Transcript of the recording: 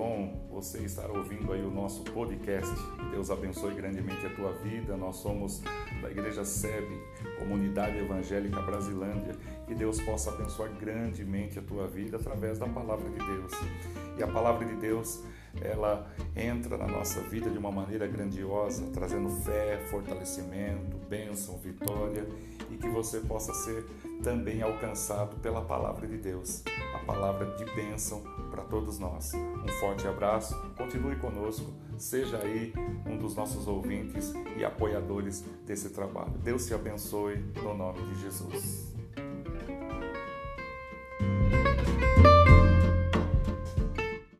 bom você estar ouvindo aí o nosso podcast. Deus abençoe grandemente a tua vida. Nós somos da Igreja SEB, Comunidade Evangélica Brasilândia. Que Deus possa abençoar grandemente a tua vida através da palavra de Deus. E a palavra de Deus, ela entra na nossa vida de uma maneira grandiosa, trazendo fé, fortalecimento, bênção, vitória e que você possa ser também alcançado pela palavra de Deus, a palavra de bênção para todos nós. Um forte abraço, continue conosco, seja aí um dos nossos ouvintes e apoiadores desse trabalho. Deus te abençoe no nome de Jesus.